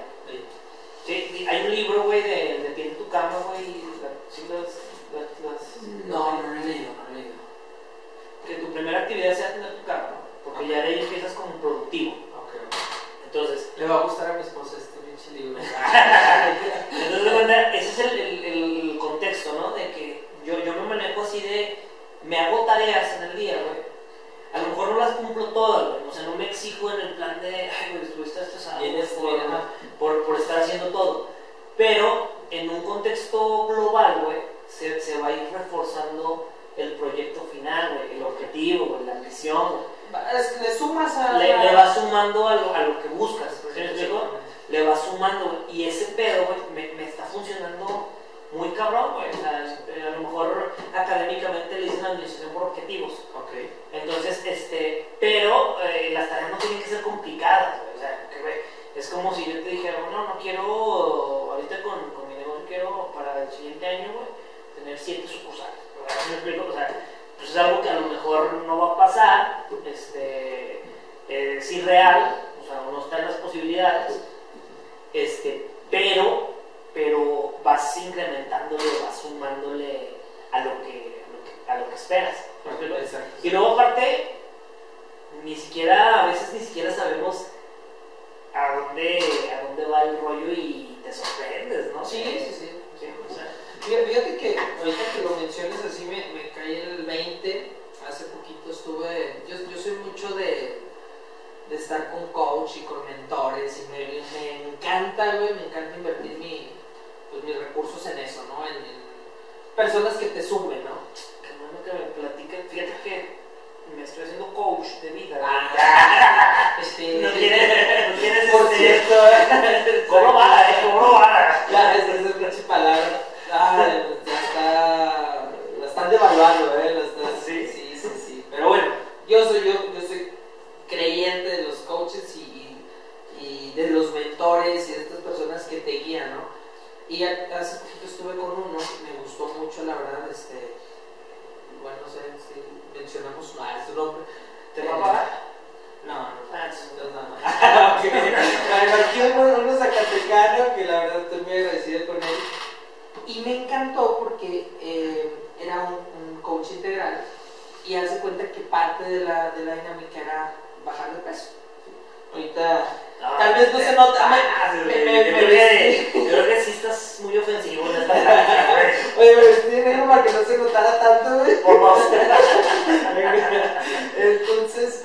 Sí. Sí, hay un libro, güey, de, de en tu cama, güey, y la- sí las, las, las- No, no lo he leído, no lo he leído. que tu primera actividad sea tener tu cama, porque ya de ahí empiezas como productivo. Entonces, Le va a gustar a mi esposa este pinche libro. Entonces, ese es el, el- el contexto, ¿no? De que yo, yo me manejo así de. Me hago tareas en el día, güey. A lo mejor no las cumplo todas, güey. O sea, no me exijo en el plan de. Ay, güey, estuviste estresado por, ajá. por, por estar haciendo todo. Pero en un contexto global, güey, se, se va a ir reforzando el proyecto final, güey, el objetivo, güey, la misión, güey. Le sumas a. Le, le va sumando a lo, a lo que buscas. ¿sí le va sumando, güey, y ese pedo, güey, me, me está funcionando muy cabrón, güey. O sea, este, a lo mejor académicamente le dicen administración por objetivos. Entonces, este, pero eh, las tareas no tienen que ser complicadas. O sea, es como si yo te dijera, bueno, no quiero, ahorita con, mi negocio quiero para el siguiente año, tener siete sucursales. ¿verdad? ¿Sí ¿Me explico? O sea, pues es algo que a lo mejor no va a pasar, este, eh, es irreal, o sea, no están las posibilidades, este, pero, pero vas incrementándole, vas sumándole a lo que, a lo que esperas. Y luego aparte, ni siquiera, a veces ni siquiera sabemos a dónde, a dónde va el rollo y te sorprendes, ¿no? Sí, sí, sí. Sí, o sea, Fíjate que ahorita que lo mencionas así me, me caí el 20. Hace poquito estuve. Yo, yo soy mucho de, de estar con coach y con mentores. Y me, me encanta, güey, me encanta invertir mi, pues, mis recursos en eso, ¿no? En, en personas que te sumen, ¿no? Que me platiques. Fíjate que me estoy haciendo coach de vida. Ah, este, no tienes, no tienes Por este, cierto, vara, eh, cobro vara. Ya, esa es pinche palabra. Ah, ya está. La están devaluando, ¿eh? La están- Sí. sí, sí, sí. Pero bueno, yo soy, yo, yo soy creyente de los coaches y, y de los mentores y de estas personas que te guían, ¿no? Y hace poquito estuve con uno, me gustó mucho, la verdad, este. Bueno, no sé si mencionamos ah, su nombre. ¿Te va a pagar? No, no. Ah, entonces, Entonces, nada más. Ok. Aquí uno, uno zacatecano que la verdad estoy muy agradecido con él. Y me encantó porque eh, era un, un coach integral y hace cuenta que parte de la, de la dinámica era bajar de peso. Ahorita Tal vez no se nota. me- Ah, me- me- yo, me creo que, vestí. yo creo que sí estás muy ofensivo en esta. Oye, me vestí negro para que no se notara tanto, güey. Por favor. Entonces,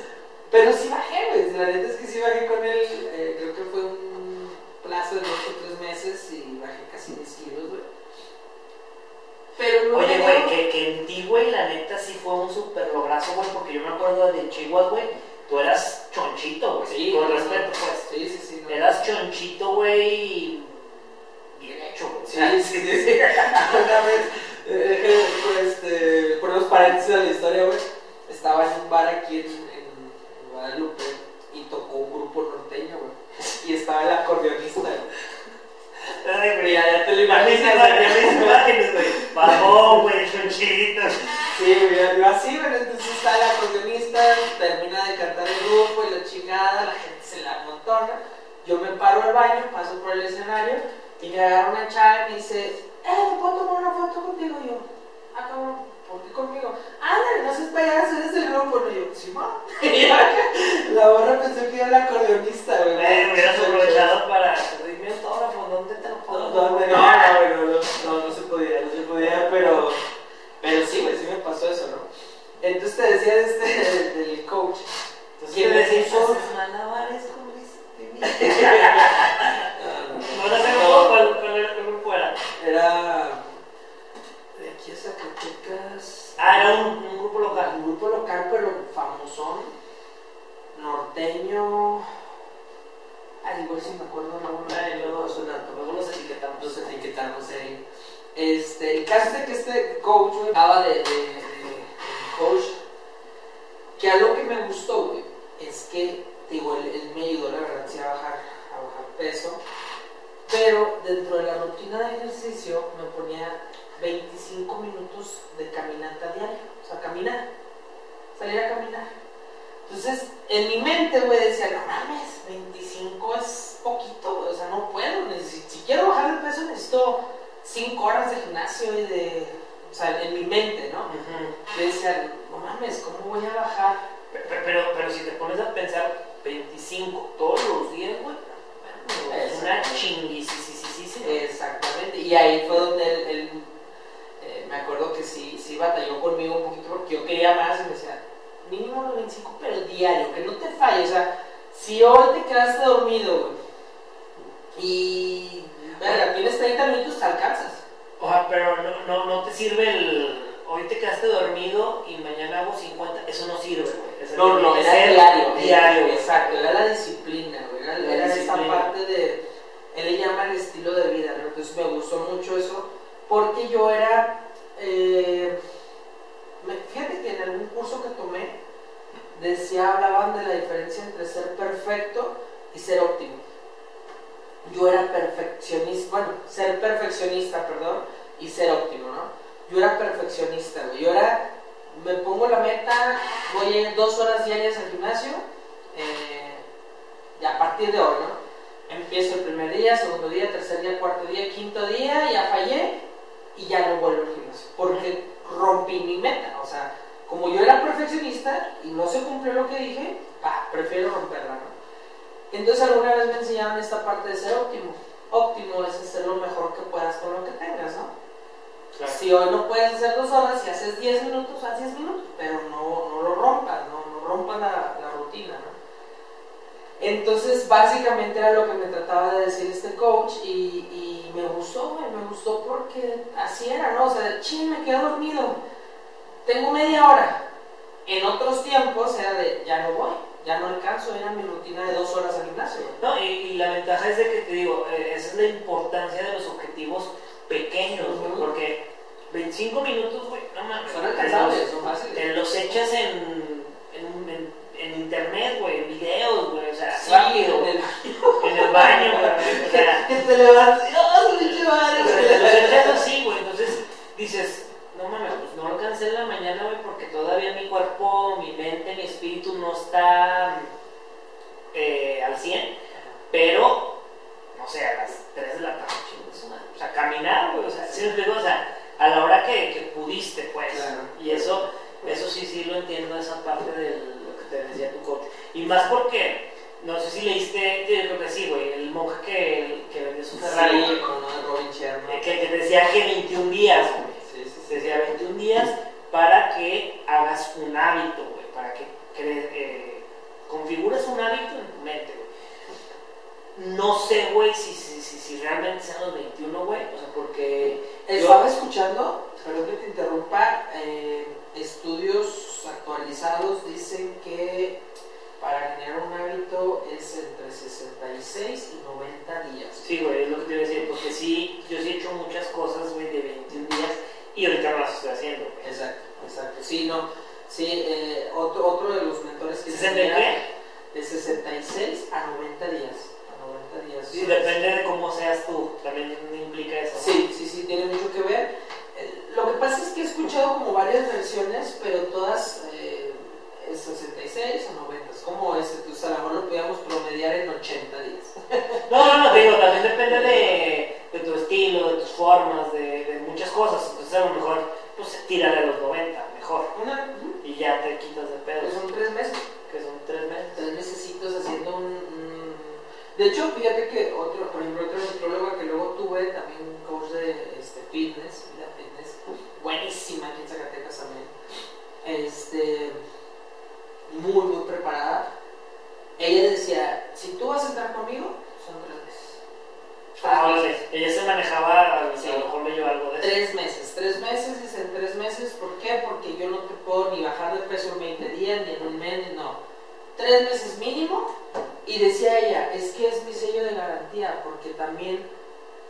pero sí bajé, güey. La neta es que sí bajé con él. eh, creo que fue un plazo de dos o tres meses y bajé casi 10 kilos, güey. Pero luego. Oye, güey, que, que en ti, güey, la neta sí fue un súper lograzo, güey, porque yo me acuerdo de Chihuahua, güey, tú eras chonchito, güey. Sí, con respeto, pues. Sí, sí, sí. no. Eras chonchito, güey, bien hecho, güey. Sí, sí, sí. sí. Una vez, eh, pues, este, ponemos paréntesis a la historia, güey. Estaba en un bar aquí en, en Guadalupe y tocó un grupo norteño, güey. Y estaba el acordeonista, güey. Ay, Ya, ya te lo imaginas, güey. imágenes, güey. Chonchito. Sí, güey, así, güey. Entonces está el acordeonista, termina de cantar el grupo y la chingada, la gente se la amontona. Yo me paro al baño, paso por el escenario y me agarra una chava y me dice, eh, ¿te puedo tomar una foto contigo? Y yo, ah, cabrón, ¿por qué conmigo? Ándale, no seas payaso, eres del grupo. Y yo, sí, ma. La borra pensó que era el acordeonista, güey. Güey, hubieras aprovechado para. Dime autógrafo, ¿dónde te lo pongo? no, no, no, no, se podía, no se podía, pero, pero sí, güey, sí me pasó eso, ¿no? Entonces te decía de este, del coach. Entonces, ¿Quién me decía, malabares con mis No, sé cómo, cuál, cuál era- qué grupo era. Era de aquí a Zacatecas. Ah, era un, un grupo local. Un grupo local, pero famosón, norteño. Ay, igual si me acuerdo, no, Ay, luego, no suena, luego los etiquetamos. nos etiquetamos ahí. Este, el caso es que este coach, de, de, de- de coach, que algo que me gustó, güey, es que, digo, él, él me ayudó, la verdad, sí, a bajar, a bajar peso, pero dentro de la rutina de ejercicio me ponía 25 minutos de caminata diaria, o sea, caminar, salir a caminar. Entonces, en mi mente, güey, decía, no mames, 25 es poquito, o sea, no puedo, necesito, si quiero bajar de peso necesito 5 horas de gimnasio y de, o sea, en mi mente, ¿no? Ujú. Yo decía, no mames, ¿cómo voy a bajar? Pe- pe- Pero, pero si te pones a pensar 25 todos los días, güey, es una chinguisísima. Exactamente, y ahí fue donde él, él, eh, me acuerdo que sí, sí batalló conmigo un poquito porque yo quería más y me decía, mínimo los 25, pero diario, que no te falle, o sea, si hoy te quedaste dormido, güey, y, verga, tienes 30 minutos, te alcanzas. Ojalá, pero no, no, no te sirve el. Hoy te quedaste dormido y mañana hago 50. Eso no sirve, güey. No, no, era diario. Diario. Exacto, era la disciplina, güey. Era, La era esa parte de. Él le llama el estilo de vida, ¿no? Entonces me gustó mucho eso, porque yo era. eh, me- fíjate que en algún curso que tomé, decía, hablaban de la diferencia entre ser perfecto y ser óptimo. Yo era perfeccionista, bueno, ser perfeccionista, perdón, y ser óptimo, ¿no? Yo era perfeccionista. Yo era, me pongo la meta, voy a ir dos horas diarias al gimnasio, eh, y a partir de hoy, ¿no? Empiezo el primer día, segundo día, tercer día, cuarto día, quinto día, ya fallé y ya no vuelvo al gimnasio. Porque rompí mi meta. O sea, como yo era perfeccionista y no se cumplió lo que dije, bah, prefiero romperla, ¿no? Entonces alguna vez me enseñaron esta parte de ser óptimo. Óptimo es hacer lo mejor que puedas con lo que tengas, ¿no? Si hoy no puedes hacer dos horas y haces 10 minutos, haz 10 minutos, pero no, no lo rompas, no, no rompas la, la rutina, ¿no? Entonces, básicamente era lo que me trataba de decir este coach y, y me gustó, me gustó porque así era, ¿no? O sea, ching, me quedé dormido, tengo media hora. En otros tiempos era de, ya no voy, ya no alcanzo, era mi rutina de dos horas al gimnasio. No, y, y la ventaja es de que te digo, eh, esa es la importancia de los objetivos pequeños, güey, Ujú. porque 25 minutos, güey, no mames. Son te alcanzables, los- son fáciles. Te los echas en, en, en- en internet, güey, en videos, güey, o sea, Sí, rápido, en el en el baño, güey, o sea, que te levantas ¡oh, pinche madre! Te los echas así, güey. Entonces dices, no mames, pues no alcancé en la mañana, güey, porque todavía mi cuerpo, mi mente, mi espíritu no está eh, al 100. Pero, no sé, a las 3 de la tarde, chingue su madre. O sea, caminar, güey. O sea, ¿sí me explico? O sea, a la hora que, que pudiste, pues. Claro. Y eso, eso sí, sí lo entiendo, esa parte de lo que te decía tu coach. Y más porque no sé si leíste, yo creo que sí, güey, el monje que, que vendió su Ferrari. Sí, con Robin Sherman. Que, que decía que 21 días, güey. Sí, sí, decía 21 días para que hagas un hábito, güey. Para que cre- eh, configures un hábito en tu mente, güey. No sé, güey, si, si, realmente sean los 21, güey. O sea, porque. yo- Estaba escuchando, perdón que te interrumpa, eh, estudios actualizados dicen que para generar un hábito es entre 66 y 90 días. Sí, güey, es lo que te iba a decir. Porque sí, yo sí he hecho muchas cosas, güey, de 21 días. Y ahorita no las estoy haciendo. Exacto, exacto. Sí, no, sí, eh, otro, otro de los mentores que ¿60 tenía, qué? de 66 a 90 días. A 90 días. Sí, depende de cómo seas tú. También implica eso. Sí, sí, sí, tiene mucho que ver. Eh, Lo que pasa es que he escuchado como varias versiones, pero todas eh, es 66 o 90. Es como ese, entonces a lo mejor lo podíamos promediar en 80 días. No, no, no, te digo, también depende de, de tu estilo, de tus formas, de, de muchas cosas. Entonces a lo mejor, pues tírale a los 90, mejor. Una, Y ya te quitas de pues pedos, son tres meses, que son tres meses. tres mesecitos un- De hecho, fíjate que otro, por ejemplo, otro nutróloga que luego tuve, también un coach de este, fitness, vida fitness, buenísima aquí en Zacatecas también. Este, muy, muy preparada. Ella decía, si tú vas a entrar conmigo, son tres meses. Ah, órale. Ella se manejaba, Sí. a lo mejor leyó algo de eso. Tres meses, tres meses, dicen tres meses, ¿por qué? Porque yo no te puedo ni bajar de peso en 20 días, ni en un mes, ni no. Tres meses mínimo, y decía ella, es que es mi sello de garantía, porque también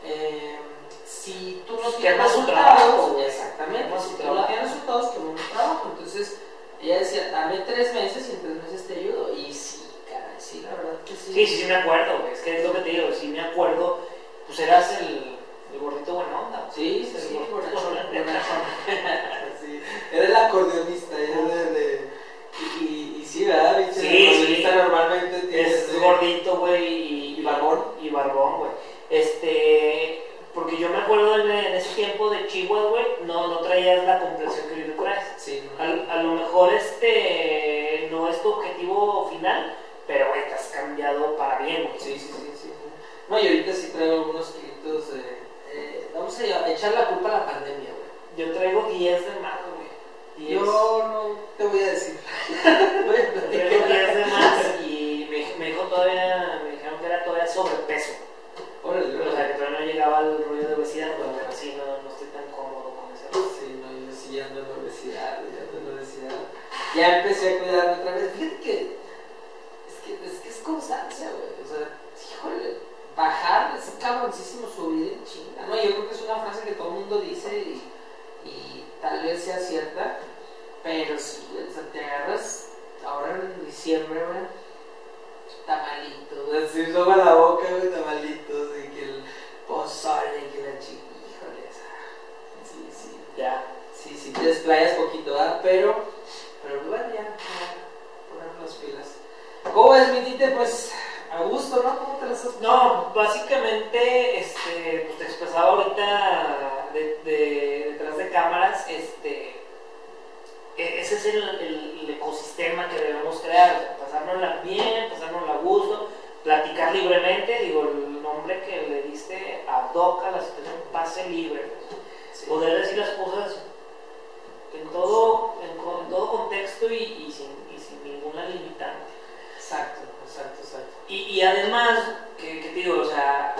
eh, si tú no Que tienes resultados, trabajo, exactamente, si tú no tienes resultados, que un trabajo. Entonces, ella decía, dame tres meses y en tres meses te ayudo. Y sí, caray, sí, la verdad que sí. Sí, sí, sí me acuerdo. Es que es lo que te digo, sí me acuerdo. Pues eras el, el gordito buena onda. Sí, sí, El sí, gordito bonachón, buena onda. bonachón. Sí, Era el acordeonista, de, de- sí, ¿verdad? Viste, Sí, el acordeonista sí. normalmente tiene Es ese- gordito, güey, y, Y barbón. Y barbón, güey. Este, porque yo me acuerdo en, en ese tiempo de Chihuahua, güey, no, no traías la complexión que ahorita traes. Sí, ¿no? A, a lo mejor este no es tu objetivo final, pero, güey, te has cambiado para bien, güey. Sí, sí, sí, sí. No, y ahorita sí traigo algunos kilitos de... eh, vamos a echar la culpa a la pandemia, güey. Yo traigo 10 de más, güey. 10. Yo no te voy a decir. Voy a platicar. Traigo 10 de más y me, me dijo todavía, me dijeron que era todavía sobrepeso. Órale, O sea, que todavía no llegaba al rollo de obesidad, pero bueno, sí, no, no estoy tan cómodo con rollo. Sí, no, yo sí ando en obesidad, ya ando en obesidad. Ya empecé a cuidarme otra vez. Fíjate que es que es, que es constancia, güey. O sea, híjole, bajar es cabroncísimo subir en chinga. No, yo creo que es una frase que todo el mundo dice y tal vez sea cierta, pero sea, te agarras ahora en diciembre, güey, tamalitos, así soba la boca, güey, tamalitos, y que el pozole, que la chica, sí, sí. Ya. Sí, sí, te desplayas poquito, ¿verdad? Pero, pero bueno, ya, ya, poner las pilas. ¿Cómo es, mi tite? Pues, a gusto, ¿no? ¿Cómo te las has No, básicamente, este, pues te expresaba ahorita de, de- detrás de cámaras, este, e- ese es el, el- el ecosistema que debemos crear, pasárnosla bien, pasárnosla a gusto, platicar libremente, digo, el nombre que le diste a Doca, la situación pase libre, Sí. poder decir las cosas en todo, en, en todo contexto y, y sin, y sin ninguna limitante. Exacto, exacto, exacto. Y, y además, que, que te digo, o sea,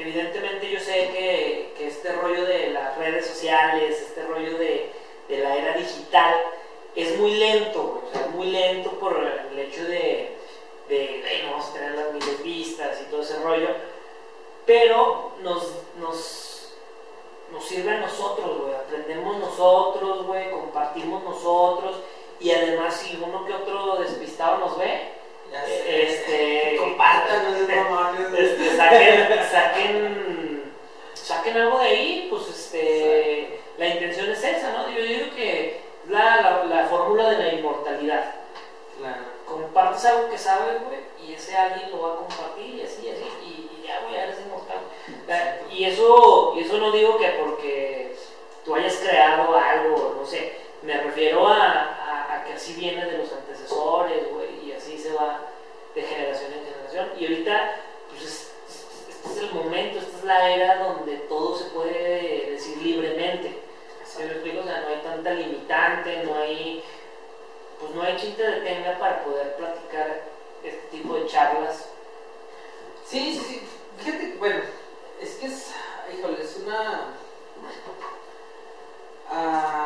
evidentemente yo sé que, que este rollo de las redes sociales, este rollo de, de la era digital, es muy lento, o sea, es muy lento por el hecho de, de, "Ey, no vamos a tener las miles vistas y todo ese rollo, pero nos, nos, nos sirve a nosotros, güey, aprendemos nosotros, güey, compartimos nosotros, y además si uno que otro despistado nos ve. Este, Compartan, no mamones. este, saquen, saquen, saquen algo de ahí, pues este, la intención es esa, ¿no? Yo digo que la, la, la fórmula de la inmortalidad. Claro. Compartes algo que sabes, güey, y ese alguien lo va a compartir y así, y así, y, y ya, güey, eres inmortal. Y eso, y eso no digo que porque tú hayas creado algo, no sé, me refiero a, a- que así viene de los antecesores, güey, y así se va, de generación en generación. Y ahorita, pues es- este es el momento, esta es la era donde todo se puede decir libremente. ¿Sí me explico? O sea, no hay tanta limitante, no hay, pues no hay chiste de tenga para poder platicar este tipo de charlas. Sí, sí, sí. Fíjate, bueno, es que es, híjole, es una... ah,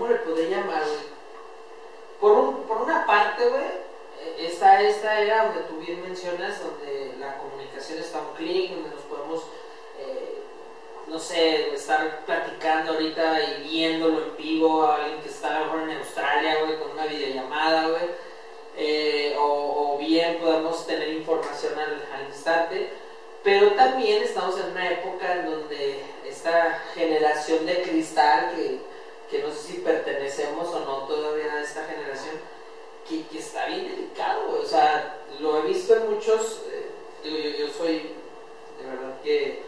¿cómo, le podría llamar, güey? Por, un- por una parte, güey, eh, está esta era donde tú bien mencionas, donde la comunicación está un clic, donde nos podemos, eh, no sé, estar platicando ahorita y viéndolo en vivo a alguien que está a lo mejor en Australia, güey, con una videollamada, güey. Eh, o, o bien podemos tener información al, al instante, pero también estamos en una época en donde esta generación de cristal, que, que no sé si pertenecemos o no todavía a esta generación, que, que está bien delicado, o sea, lo he visto en muchos, eh, yo, yo soy de verdad que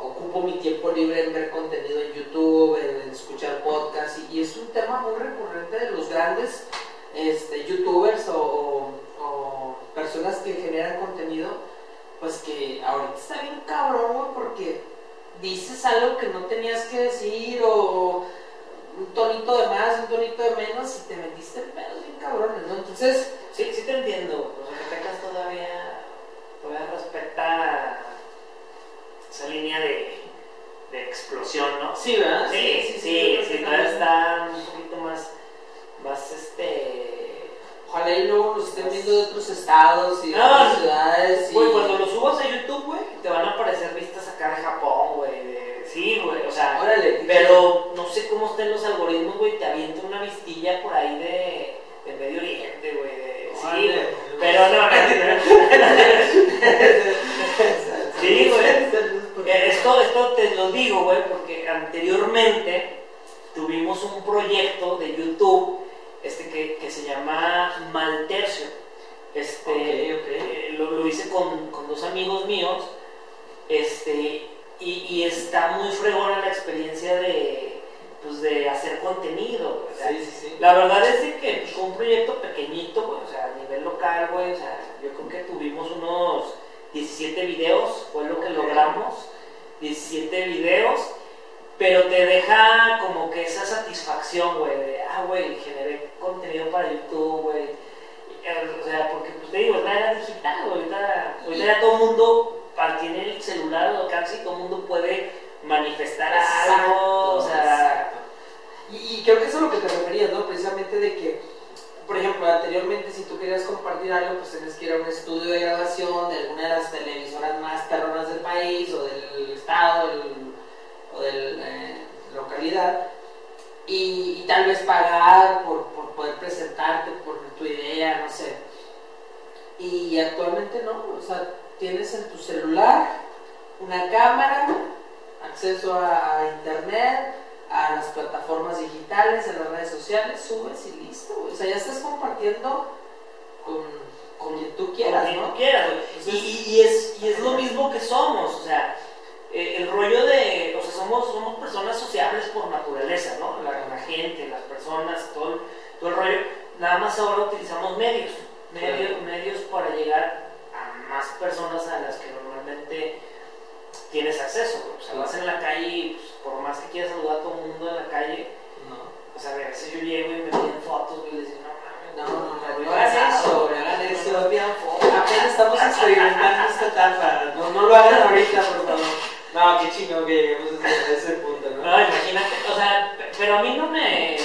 ocupo mi tiempo libre en ver contenido en YouTube, en, escuchar podcasts, y, es un tema muy recurrente de los grandes este, youtubers o personas que generan contenido, pues que ahorita está bien cabrón, güey, porque dices algo que no tenías que decir o un tonito de más, un tonito de menos y te metiste en pedos bien cabrones, ¿no? Entonces, Sí, sí te entiendo. O sea, que Tecas todavía, todavía respeta esa línea de, de explosión, ¿no? sí, ¿verdad? Sí, sí, sí, sí, todavía está un poquito más, más este... Ojalá y luego nos estén viendo de otros estados y de No, otras ciudades. Y... Güey, cuando lo subas a YouTube, güey, te van a aparecer vistas acá de Japón, Sí, güey, o sea... Órale. Pero no sé cómo estén los algoritmos, güey, te avienta una vistilla por ahí de, de Medio Oriente, güey. de- Sí, Órale. güey. Pero no, no, Sí, güey. Esto, esto te lo digo, güey, porque anteriormente tuvimos un proyecto de YouTube este, que, que se llama Maltercio. Este, Ok, ok. eh, lo, lo hice con, con dos amigos míos este, y, y está muy fregona la experiencia de, pues, de hacer contenido. Sí, sí, sí. la verdad es de que fue un proyecto pequeñito, güey, o sea, a nivel local, güey, o sea, yo creo que tuvimos unos 17 videos, fue lo que logramos, 17 videos, pero te deja como que esa satisfacción, güey, de, ah, güey, generé contenido para YouTube, güey, Eh, o sea, porque, pues te digo, era digital, güey, ahorita, ahorita ya todo el mundo tiene el celular alcance y todo el mundo puede manifestar algo, o sea... exacto. Y, y creo que eso es lo que te referías, ¿no? Precisamente de que, por ejemplo, anteriormente si tú querías compartir algo, pues tenías que ir a un estudio de grabación de alguna de las televisoras más perronas del país o del estado del- o de la localidad y, y tal vez pagar por, por poder presentarte por tu idea, no sé. Y actualmente no, o sea, tienes en tu celular una cámara, acceso a, a internet, a las plataformas digitales, a las redes sociales, subes y listo, güey. O sea, ya estás compartiendo con, con quien tú quieras, Como ¿no? quieras, güey. Y, es, y es lo mismo que somos, o sea, eh, el rollo de, o sea, somos, somos personas sociables por naturaleza, ¿no? La, la gente, las personas, todo el, todo el rollo. Nada más ahora utilizamos medios, medios, medios para llegar más personas a las que normalmente tienes acceso. O sea, vas en la calle y pues, por más que quieras saludar a todo el mundo en la calle, No. o sea, a veces yo llego y me piden fotos, y les digo, no No, no, no, hagan eso, no hagan eso. Apenas estamos experimentando esta etapa. No, no lo hagan ahorita, por favor. No, qué chingón que lleguemos a ese punto, ¿no? No, imagínate, o sea, pe- pero a mí no me,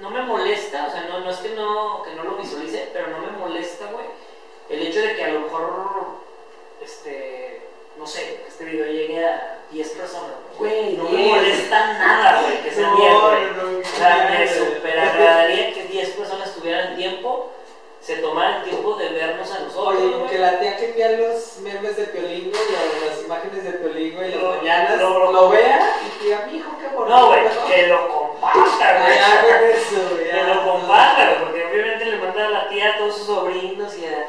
no me molesta, o sea, no, no es que no, que no lo visualice, pero no me molesta, güey, el hecho de que a lo mejor, sé, que este video llegue a 10 personas, Güey, no me 10. molesta nada, güey, que sean No, 10, güey. no, no, O sea, me super agradaría que 10 personas tuvieran tiempo, se tomaran tiempo de vernos a nosotros, Oye, güey. que la tía que envía los memes de Piolingo y las imágenes de Piolingo y las Lo- mañanas lo- lo, vea y diga, mi hijo, qué bonito. No, güey, que lo compartan, güey. Eso. Que lo compartan, porque obviamente le manda a la tía a todos sus sobrinos y a...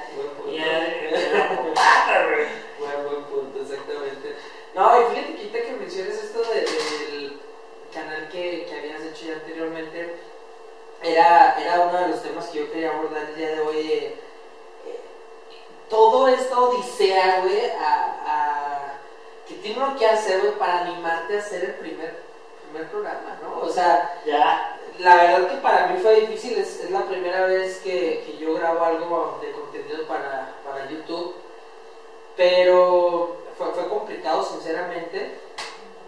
No, y fíjate que que menciones esto del canal que, que, habías hecho ya anteriormente, era, era uno de los temas que yo quería abordar el día de hoy. Eh, eh, todo esta odisea, güey, a, a, que tiene uno que hacer, güey, para animarte a hacer el primer, primer programa, ¿no? O sea, ya. La verdad que para mí fue difícil, es, es la primera vez que, que, yo grabo algo de contenido para, para YouTube, pero fue, fue complicado, sinceramente.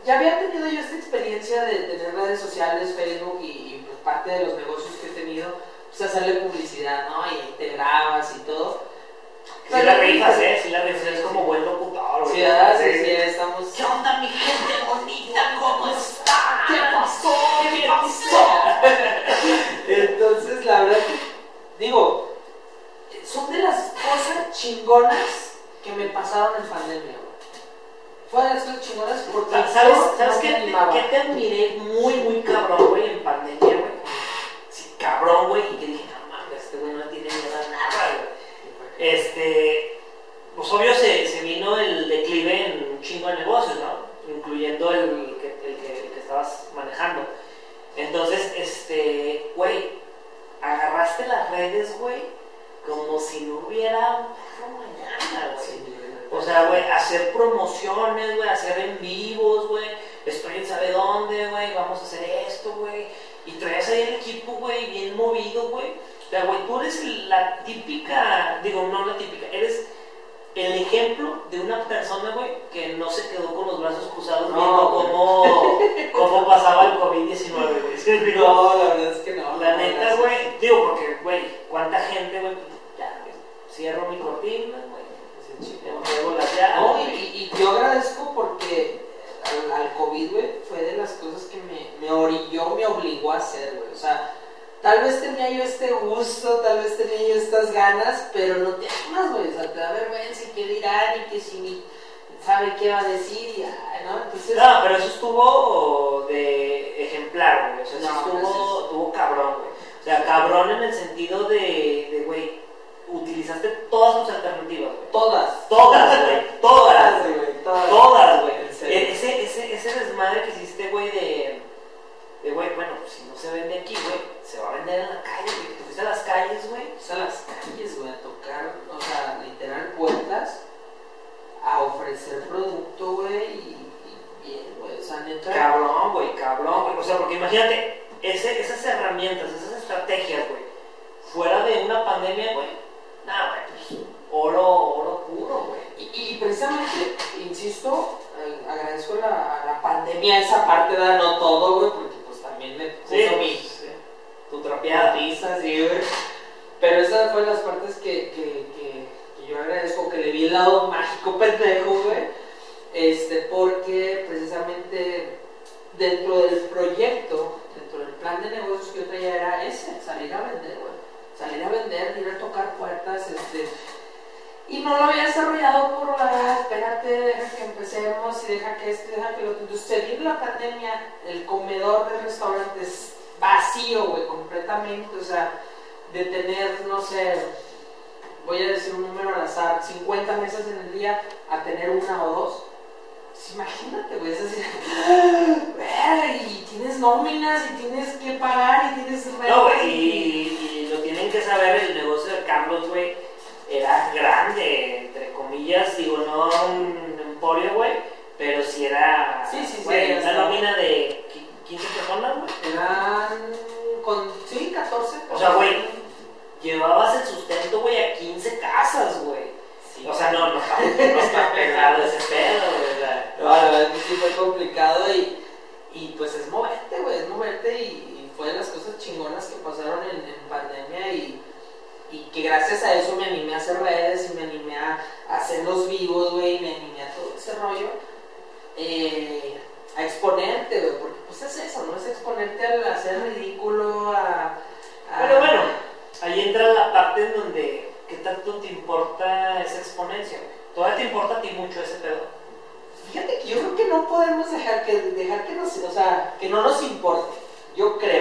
Ya había tenido yo esta experiencia de tener redes sociales, Facebook y, y, pues, parte de los negocios que he tenido, pues hacerle publicidad, ¿no? Y te grabas y todo. Si la rifas, ¿eh? Si la rifas, es como buen locutor, güey. Sí, ¿verdad? Sí, sí, estamos... ¿Qué onda, mi gente bonita? ¿Cómo está? ¿Qué pasó? ¿Qué pasó? Entonces, la verdad que, digo, son de las cosas chingonas que me pasaron en pandemia, las cosas chingonas porque ¿Sabes, ¿sabes qué, te, qué te admiré muy, muy cabrón, güey, en pandemia, güey? Sí, cabrón, güey, y que dije, no mames, este güey no tiene miedo a nada, güey. Este, pues obvio se, se vino el declive en un chingo de negocios, ¿no? Incluyendo el que, el que, el que estabas manejando. Entonces, este, güey, agarraste las redes, güey, como si no hubiera un perro mañana, güey. Sí, güey. O sea, güey, hacer promociones, güey, hacer en vivos, güey. Estoy en sabe dónde, güey, vamos a hacer esto, güey. Y traes ahí el equipo, güey, bien movido, güey. O sea, güey, tú eres la típica, digo, no la típica, eres el ejemplo de una persona, güey, que no se quedó con los brazos cruzados No, viendo güey. cómo, cómo pasaba el COVID-19, güey. ¿Sí me explico? No, la verdad es que no. La no, neta, gracias. güey, digo, porque, güey, cuánta gente, güey, pues, ya, güey, cierro mi cortina, güey, Sí, me chingón. entrego las llaves. No, y, y- y yo agradezco porque al, al COVID, güey, fue de las cosas que me, me orilló, me obligó a hacer, güey. O sea, tal vez tenía yo este gusto, tal vez tenía yo estas ganas, pero no te animas, güey. O sea, te da vergüenza y qué dirán y que si ni sabe qué va a decir, y, ay, ¿no? Entonces, No, pero eso estuvo de ejemplar, güey. O sea, eso No, estuvo, gracias. estuvo cabrón, güey. O sea, cabrón en el sentido de, de, güey, utilizaste todas tus alternativas, güey. todas. Todas, güey. Todas, güey. güey. Todas. Todas, güey. En serio. E- Ese, ese, ese desmadre que hiciste, güey, de, de, güey, bueno, pues, si no se vende aquí, güey, se va a vender en la calle, güey. Te fuiste a las calles, güey. Pues a las calles, güey, a tocar, o sea, literal puertas, a ofrecer producto, güey, y, y bien, güey, o sea, neta. Cabrón, güey, cabrón, güey. O sea, porque imagínate, ese, esas herramientas, esas estrategias, güey, fuera de una pandemia, güey, nada, güey, pues oro, oro puro, güey. Y, y precisamente, insisto, eh, agradezco la, a la pandemia esa parte, da, no todo, güey, porque pues también me puso Sí, mi sí. Tu trapeada. sí, güey. Pero esas fueron las partes que, que, que, que yo agradezco, que le vi el lado mágico pendejo, güey. Este, porque precisamente dentro del proyecto, dentro del plan de negocios que yo traía era ese, salir a vender, güey. Salir a vender, ir a tocar puertas, este. Y no lo había desarrollado por, ah, espérate, deja que empecemos y deja que este, deja que lo otro. Entonces, se vino la pandemia, el comedor del restaurante es vacío, güey, completamente. O sea, de tener, no sé, voy a decir un número al azar, 50 mesas en el día a tener una o dos. Pues imagínate, güey, es así. "Verga, y tienes nóminas y tienes que pagar y tienes No, güey, y, y lo tienen que saber, el negocio de Carlos, güey, era grande, entre comillas, digo, no un emporio, güey, pero sí era, Sí, sí, sí, güey, una nómina de qui- 15 personas, güey. Eran con, sí, 14. O sea, güey, llevabas el sustento, güey, a 15 casas, güey. Sí. O sea, no, no está, no está pegado ese pedo, güey. No, la verdad que sí fue complicado y, y pues es moverte, güey, es moverte y, y fue de las cosas chingonas que pasaron en, en pandemia y, y que gracias a eso me animé a hacer redes y me animé a, hacer los vivos, güey, y me animé a todo ese rollo. eh, a exponerte, güey, porque pues es eso, ¿no? Es exponerte al hacer ridículo, a... a- Pero bueno, ahí entra la parte en donde, ¿qué tanto te importa esa exponencia? Todavía te importa a ti mucho ese pedo. Fíjate que yo creo que no podemos dejar que, dejar que nos, o sea, que no nos importe. Yo creo.